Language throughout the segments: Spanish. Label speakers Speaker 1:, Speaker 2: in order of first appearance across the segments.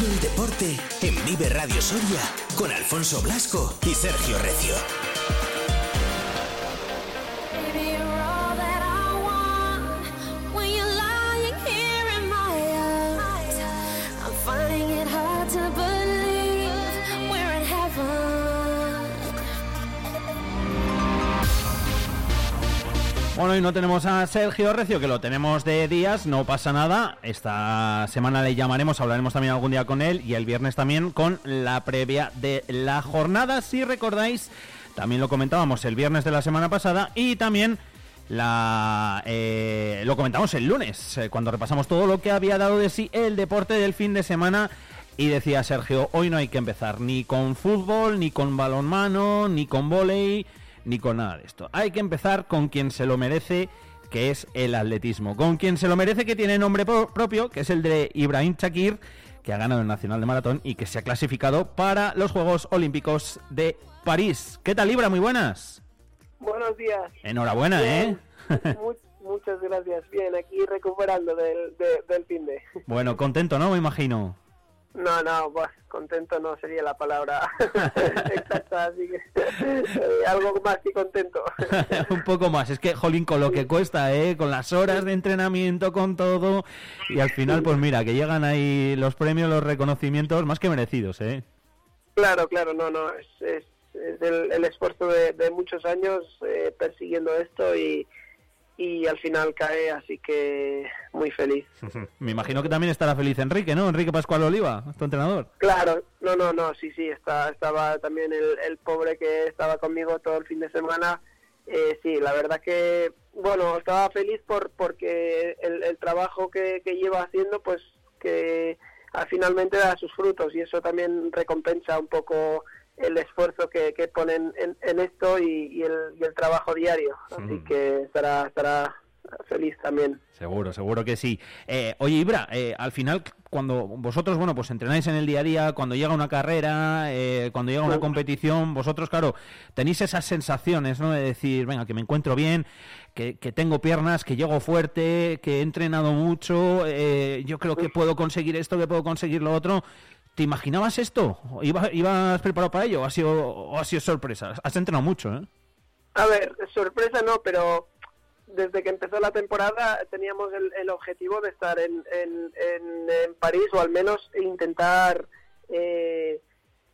Speaker 1: El deporte en Vive Radio Soria con Alfonso Blasco y Sergio Recio.
Speaker 2: Bueno, y no tenemos a Sergio Recio, que lo tenemos de días, no pasa nada. Esta semana le llamaremos, hablaremos también algún día con él y el viernes también con la previa de la jornada. Si recordáis, también lo comentábamos el viernes de la semana pasada y también la eh, lo comentamos el lunes, eh, cuando repasamos todo lo que había dado de sí el deporte del fin de semana. Y decía Sergio, hoy no hay que empezar ni con fútbol, ni con balonmano, ni con volei ni con nada de esto. Hay que empezar con quien se lo merece, que es el atletismo. Con quien se lo merece, que tiene nombre propio, que es el de Ibrahim Chakir, que ha ganado el Nacional de Maratón y que se ha clasificado para los Juegos Olímpicos de París. ¿Qué tal, Ibra? Muy buenas.
Speaker 3: Buenos días.
Speaker 2: Enhorabuena, ¿eh?
Speaker 3: muchas gracias. Bien, aquí recuperando del, del fin de.
Speaker 2: Bueno, contento, ¿no? Me imagino.
Speaker 3: No, no, pues contento no sería la palabra exacta, así que eh, algo más que contento.
Speaker 2: Un poco más, es que, jolín, con lo que cuesta, ¿eh? Con las horas de entrenamiento, con todo, y al final, pues mira, que llegan ahí los premios, los reconocimientos más que merecidos, ¿eh?
Speaker 3: Claro, claro, no, no, es, es, el, esfuerzo de, muchos años eh, persiguiendo esto y y al final cae, así que muy feliz.
Speaker 2: Me imagino que también estará feliz Enrique, ¿no? Enrique Pascual Oliva, tu entrenador.
Speaker 3: Claro, no, no, no, sí, sí, está, estaba también el, pobre que estaba conmigo todo el fin de semana. Eh, sí, la verdad que, bueno, estaba feliz por porque el, trabajo que, que lleva haciendo, pues que finalmente da sus frutos y eso también recompensa un poco el esfuerzo que, que ponen en, esto y, el, trabajo diario. Así que estará, estará feliz también.
Speaker 2: Seguro, seguro que sí. Eh, oye, Ibra, eh, al final, cuando vosotros, bueno, pues entrenáis en el día a día, cuando llega una carrera, eh, cuando llega una competición, vosotros, claro, tenéis esas sensaciones, ¿no? De decir, venga, que me encuentro bien, que, que tengo piernas, que llego fuerte, que he entrenado mucho, yo creo que puedo conseguir esto, que puedo conseguir lo otro. ¿Te imaginabas esto? ¿Ibas, ¿Ibas preparado para ello o ha sido, ha sido sorpresa? Has entrenado mucho, ¿eh?
Speaker 3: A ver, sorpresa no, pero desde que empezó la temporada teníamos el, objetivo de estar en, en, París o al menos intentar eh,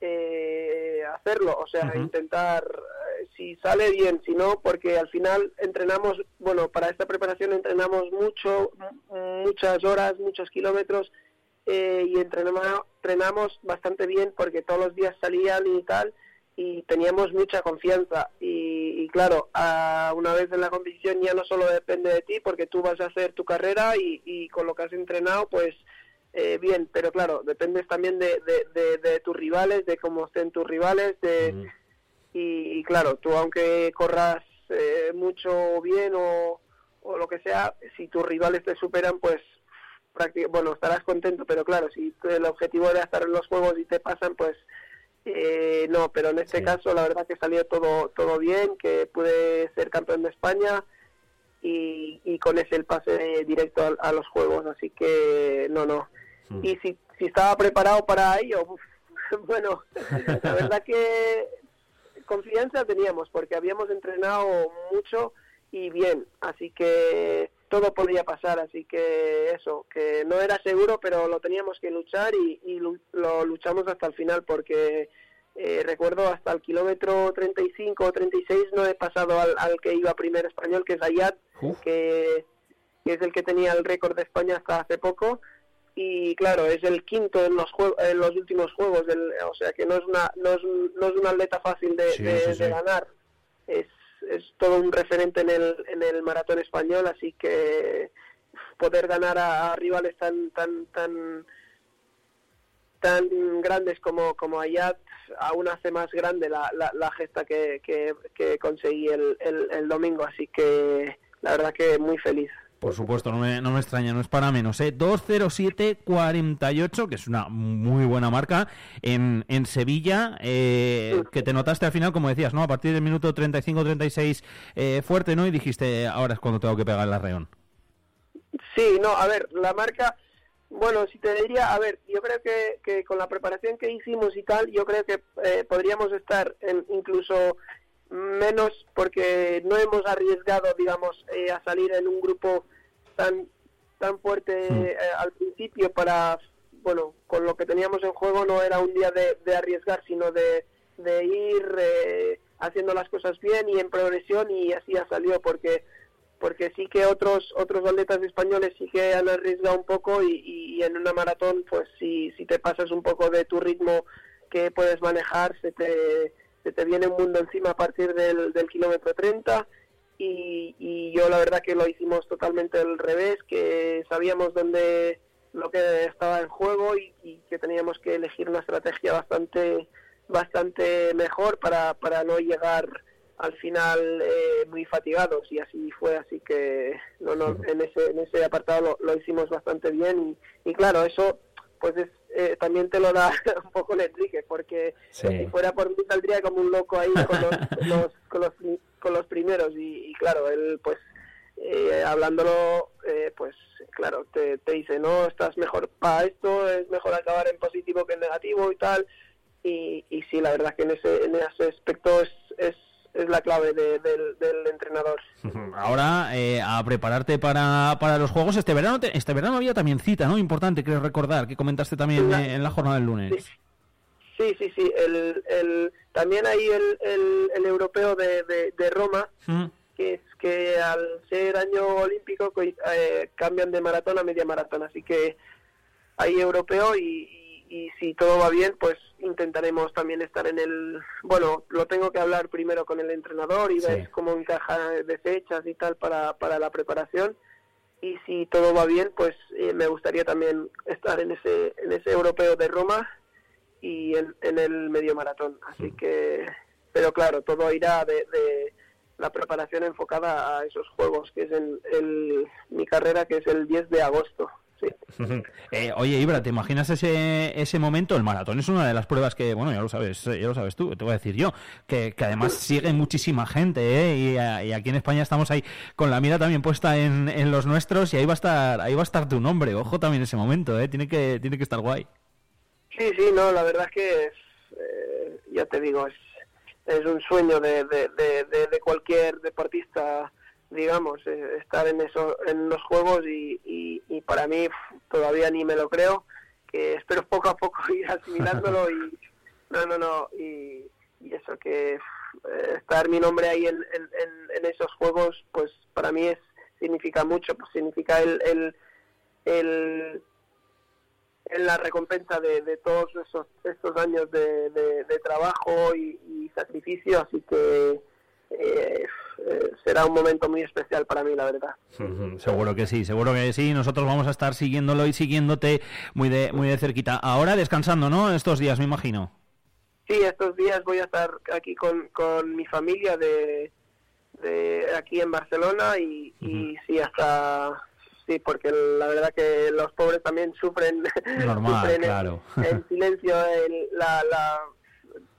Speaker 3: eh, hacerlo, o sea, intentar, eh, si sale bien, si no, porque al final entrenamos, bueno, para esta preparación entrenamos mucho, muchas horas, muchos kilómetros eh, y entrenamos, entrenamos bastante bien porque todos los días salían y tal y teníamos mucha confianza. Y, claro, una vez en la competición ya no solo depende de ti porque tú vas a hacer tu carrera y, con lo que has entrenado pues eh, bien, pero claro, dependes también de, de, tus rivales, de cómo estén tus rivales de, y, claro, tú aunque corras eh, mucho bien o, o lo que sea, si tus rivales te superan pues bueno, estarás contento, pero claro, si el objetivo era estar en los juegos y te pasan, pues eh, no, pero en este caso la verdad que salió todo, todo bien, que pude ser campeón de España y, y con ese el pase directo a, los juegos, así que no, no. Hmm. Y si, si estaba preparado para ello, bueno, la verdad que confianza teníamos porque habíamos entrenado mucho y bien, así que todo podía pasar, así que eso, que no era seguro, pero lo teníamos que luchar y, lo luchamos hasta el final porque eh, recuerdo hasta el kilómetro 35 o 36 no he pasado al, que iba primer español, que es Ayat, que, es el que tenía el récord de España hasta hace poco. Y claro, es el quinto en los, en los últimos juegos, o sea que no es una no es, no es un atleta fácil de, de ganar. Es, es todo un referente en el, en el maratón español, así que poder ganar a, rivales tan tan tan tan grandes como, como Ayat aún hace más grande la, la, gesta que, que, que conseguí el, el, el domingo, así que la verdad que muy feliz.
Speaker 2: Por supuesto, no me, no me extraña, no es para menos. ¿eh? 2.07.48, que es una muy buena marca, en, en Sevilla, eh, que te notaste al final, como decías, ¿no? A partir del minuto 35-36 eh, fuerte, ¿no? Y dijiste, ahora es cuando tengo que pegar el arreón.
Speaker 3: Sí, no, a ver, la marca, Bueno, si te diría, a ver, yo creo que, que con la preparación que hicimos y tal, yo creo que eh, podríamos estar en incluso menos porque no hemos arriesgado, digamos, eh, a salir en un grupo tan tan fuerte
Speaker 2: Hmm.
Speaker 3: eh, al principio para, bueno, con lo que teníamos en juego no era un día de, de arriesgar, sino de, de ir eh, haciendo las cosas bien y en progresión y así ha salido porque porque sí que otros otros atletas españoles sí que han arriesgado un poco y, y en una maratón pues si, si te pasas un poco de tu ritmo que puedes manejar se te, se te viene un mundo encima a partir del, del kilómetro 30 y, y yo la verdad que lo hicimos totalmente al revés, que sabíamos dónde lo que estaba en juego y, y que teníamos que elegir una estrategia bastante bastante mejor para, para no llegar al final eh, muy fatigados y así fue así que no, no, en ese en ese apartado lo, lo hicimos bastante bien y, y claro eso pues es, eh, también te lo da un poco el Enrique porque
Speaker 2: Sí.
Speaker 3: si fuera por mí saldría como un loco ahí con los, con los, con los, pri- con los primeros y, y claro él pues eh, hablándolo eh, pues claro te, te dice no estás mejor para esto es mejor acabar en positivo que en negativo y tal y, y sí la verdad que en ese en ese aspecto es, es, es la clave de- del, del entrenador
Speaker 2: Ahora eh, a prepararte para, para los juegos este verano. te- este verano había también cita, ¿no? Importante, creo recordar, que comentaste también
Speaker 3: La-
Speaker 2: en la jornada del lunes.
Speaker 3: Sí, sí, sí. sí. El, el, también hay el, el, el europeo de, de, de Roma,
Speaker 2: Mm.
Speaker 3: que es que al ser año olímpico co- eh, cambian de maratón a media maratón. Así que hay europeo y, y, y si todo va bien, pues intentaremos también estar en el... Bueno, lo tengo que hablar primero con el entrenador y
Speaker 2: Sí.
Speaker 3: ver cómo encaja de fechas y tal para, para la preparación. Y si todo va bien, pues eh, me gustaría también estar en ese, en ese europeo de Roma y en, en el medio maratón. Así que, pero claro, todo irá de, de la preparación enfocada a esos juegos, que es el, mi carrera, que es el 10 de agosto. Sí.
Speaker 2: Eh, oye, Ibra, ¿te imaginas ese, ese momento? El maratón es una de las pruebas que, bueno, ya lo sabes, eh, ya lo sabes tú, te voy a decir yo, que, que además sigue muchísima gente, ¿eh? Y, a- y aquí en España estamos ahí con la mira también puesta en, en los nuestros y ahí va a estar, ahí va a estar tu nombre. Ojo también ese momento, ¿eh? Tiene que, tiene que estar guay.
Speaker 3: Sí, sí, no, la verdad es que, es, eh, ya te digo, es, es un sueño de, de, de, cualquier deportista, digamos, eh, estar en eso, en los juegos y, y, y para mí todavía ni me lo creo, que espero poco a poco ir asimilándolo y no, no, no, y, y eso que eh, estar mi nombre ahí en, en, en- en esos juegos, pues para mí es significa mucho, pues significa el, el, el en la recompensa de, de todos esos estos años de, de- de trabajo y, y sacrificio así que eh, eh, será un momento muy especial para mí la verdad
Speaker 2: Seguro que sí, seguro que sí. Nosotros vamos a estar siguiéndolo y siguiéndote muy de, muy de cerquita. Ahora descansando, ¿no? Estos días, me imagino.
Speaker 3: sí estos días voy a estar aquí con, con mi familia de, de aquí en Barcelona y, y sí hasta sí porque la verdad que los pobres también sufren
Speaker 2: Normal,
Speaker 3: sufren en-
Speaker 2: claro.
Speaker 3: en, silencio el- la, la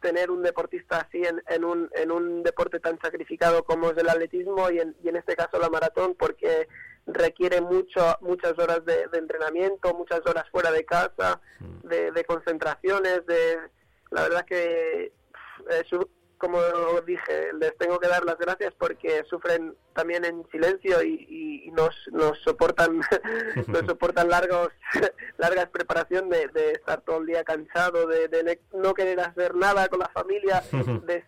Speaker 3: tener un deportista así en, en un en un deporte tan sacrificado como es el atletismo y en, y en este caso la maratón porque requiere mucho muchas horas de, de entrenamiento muchas horas fuera de casa de, de concentraciones de la verdad que eh, su- como dije les tengo que dar las gracias porque sufren también en silencio y, nos nos soportan nos soportan largos largas preparación de, de estar todo el día cansado de, de no querer hacer nada con la familia de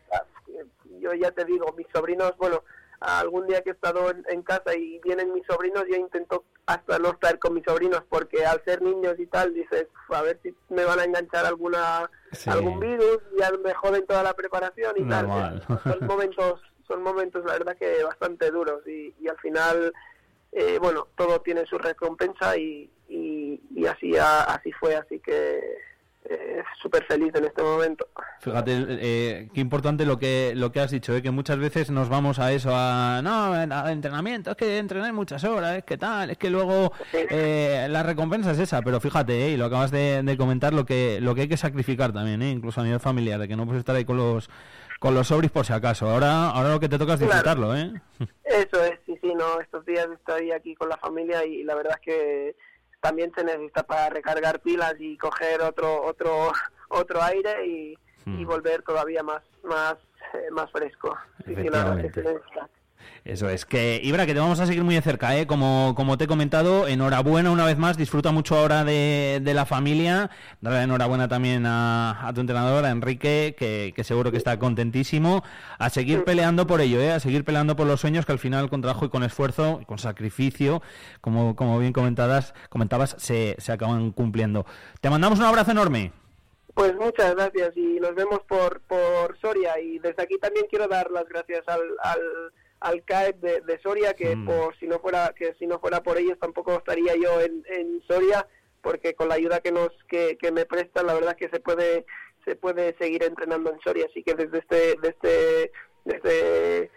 Speaker 3: yo ya te digo mis sobrinos bueno algún día que he estado en, en casa y vienen mis sobrinos yo intento hasta no estar con mis sobrinos porque al ser niños y tal dices a ver si me van a enganchar alguna
Speaker 2: Sí.
Speaker 3: algún virus ya me joden toda la preparación y
Speaker 2: Normal.
Speaker 3: tal son momentos son momentos la verdad que bastante duros y, y al final eh, bueno todo tiene su recompensa y, y, y así a- así fue así que eh, súper feliz en este momento
Speaker 2: Fíjate, eh, qué importante lo que lo que has dicho, ¿eh? que muchas veces nos vamos a eso, a no, a entrenamiento, es que entrenar muchas horas, es que tal, es que luego eh, la recompensa es esa, pero fíjate, ¿eh? y lo acabas de, de comentar, lo que lo que hay que sacrificar también, ¿eh? incluso a nivel familiar, de que no puedes estar ahí con los con los sobris por si acaso. Ahora ahora lo que te toca es disfrutarlo, ¿eh?
Speaker 3: Eso es, sí, sí, no, estos días estoy aquí con la familia y la verdad es que también se necesita para recargar pilas y coger otro otro otro aire y, y
Speaker 2: Hmm.
Speaker 3: volver todavía más más eh, más fresco. Sí,
Speaker 2: Eso es, que Ibra, que te vamos a seguir muy de cerca, ¿eh? como, como te he comentado, enhorabuena una vez más, disfruta mucho ahora de, de la familia, darle enhorabuena también a, a tu entrenador, a Enrique, que, que seguro que está contentísimo, a seguir peleando por ello, ¿eh? a seguir peleando por los sueños que al final con trabajo y con esfuerzo y con sacrificio, como, como bien comentadas, comentabas, se, se acaban cumpliendo. Te mandamos un abrazo enorme.
Speaker 3: Pues muchas gracias y nos vemos por, por Soria y desde aquí también quiero dar las gracias al, al, al CAEP de, de Soria que
Speaker 2: Mm.
Speaker 3: por si no fuera que si no fuera por ellos tampoco estaría yo en, en Soria porque con la ayuda que nos que, que me prestan la verdad que se puede se puede seguir entrenando en Soria así que desde este desde desde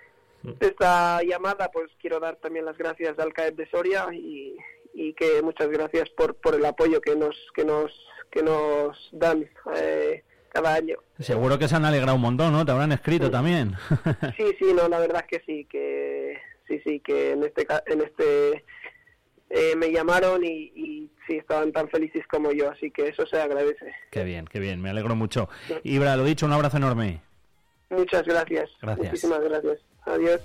Speaker 3: de esta llamada pues quiero dar también las gracias al CAEP de Soria y, y que muchas gracias por, por el apoyo que nos que nos que nos dan eh, cada año
Speaker 2: Seguro que se han alegrado un montón, ¿no? Te habrán escrito también.
Speaker 3: sí sí no la verdad es que sí que sí sí que en este ca- en este eh, me llamaron y, y sí estaban tan felices como yo así que eso se agradece
Speaker 2: Qué bien, qué bien, me alegro mucho. Ibra, lo dicho, un abrazo enorme.
Speaker 3: muchas gracias
Speaker 2: Gracias.
Speaker 3: muchísimas gracias adiós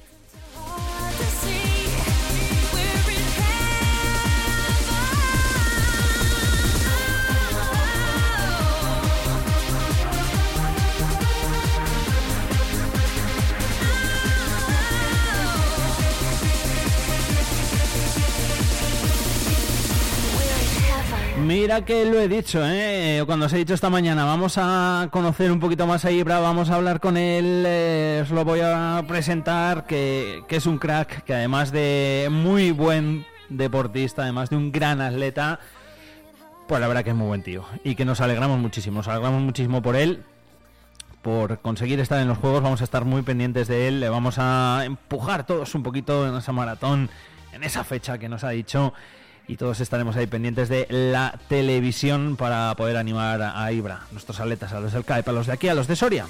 Speaker 2: Mira que lo he dicho, ¿eh? Cuando os he dicho esta mañana, vamos a conocer un poquito más a Ibra, vamos a hablar con él, eh, os lo voy a presentar, que, que es un crack, que además de muy buen deportista, además de un gran atleta, pues la verdad que es muy buen tío. Y que nos alegramos muchísimo, nos alegramos muchísimo por él, por conseguir estar en los juegos, vamos a estar muy pendientes de él, le vamos a empujar todos un poquito en esa maratón, en esa fecha que nos ha dicho, y todos estaremos ahí pendientes de la televisión para poder animar a Ibra, nuestros atletas, a los del CAEP, a los de aquí, a los de Soria.